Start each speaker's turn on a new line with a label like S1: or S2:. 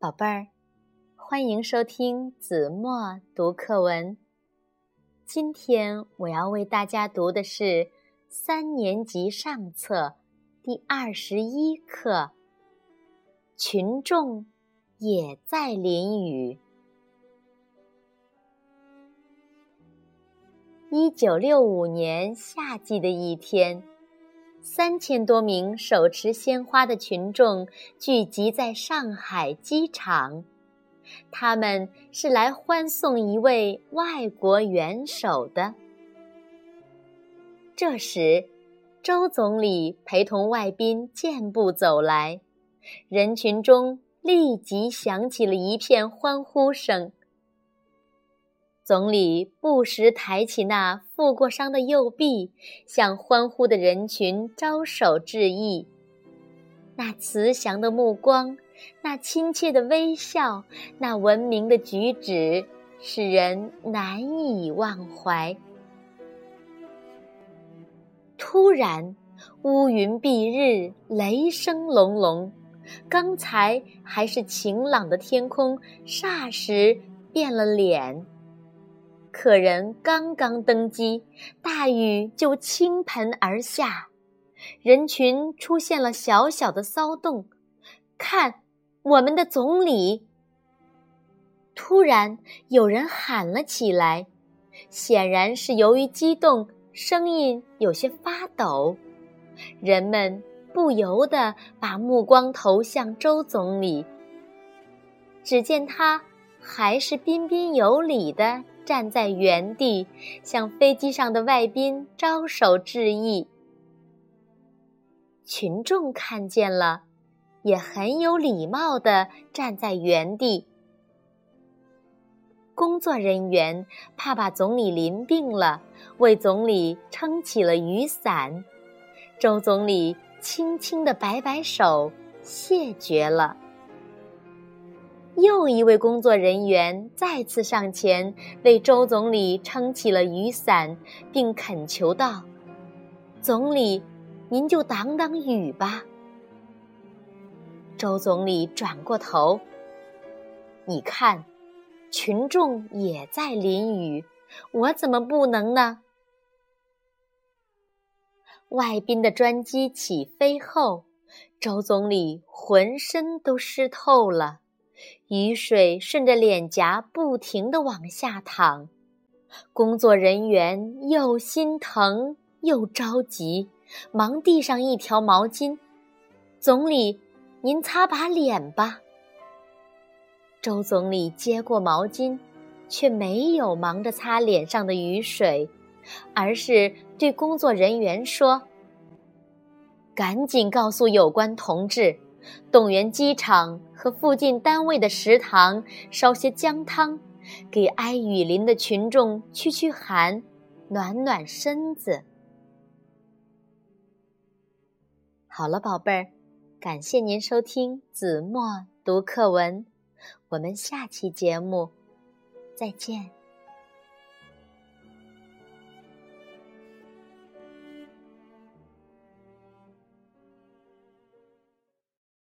S1: 宝贝儿，欢迎收听子墨读课文。今天我要为大家读的是三年级上册第二十一课《群众也在淋雨》。一九六五年夏季的一天。三千多名手持鲜花的群众聚集在上海机场，他们是来欢送一位外国元首的。这时，周总理陪同外宾健步走来，人群中立即响起了一片欢呼声。总理不时抬起那负过伤的右臂，向欢呼的人群招手致意。那慈祥的目光，那亲切的微笑，那文明的举止，使人难以忘怀。突然，乌云蔽日，雷声隆隆，刚才还是晴朗的天空，霎时变了脸。客人刚刚登机，大雨就倾盆而下，人群出现了小小的骚动。看，我们的总理！突然有人喊了起来，显然是由于激动，声音有些发抖。人们不由得把目光投向周总理，只见他还是彬彬有礼的。站在原地，向飞机上的外宾招手致意。群众看见了，也很有礼貌地站在原地。工作人员怕把总理淋病了，为总理撑起了雨伞。周总理轻轻地摆摆手，谢绝了。又一位工作人员再次上前为周总理撑起了雨伞，并恳求道：“总理，您就挡挡雨吧。”周总理转过头：“你看，群众也在淋雨，我怎么不能呢？”外宾的专机起飞后，周总理浑身都湿透了。雨水顺着脸颊不停地往下淌，工作人员又心疼又着急，忙递上一条毛巾：“总理，您擦把脸吧。”周总理接过毛巾，却没有忙着擦脸上的雨水，而是对工作人员说：“赶紧告诉有关同志。”动员机场和附近单位的食堂烧些姜汤，给挨雨淋的群众驱驱寒，暖暖身子。好了，宝贝儿，感谢您收听子墨读课文，我们下期节目再见。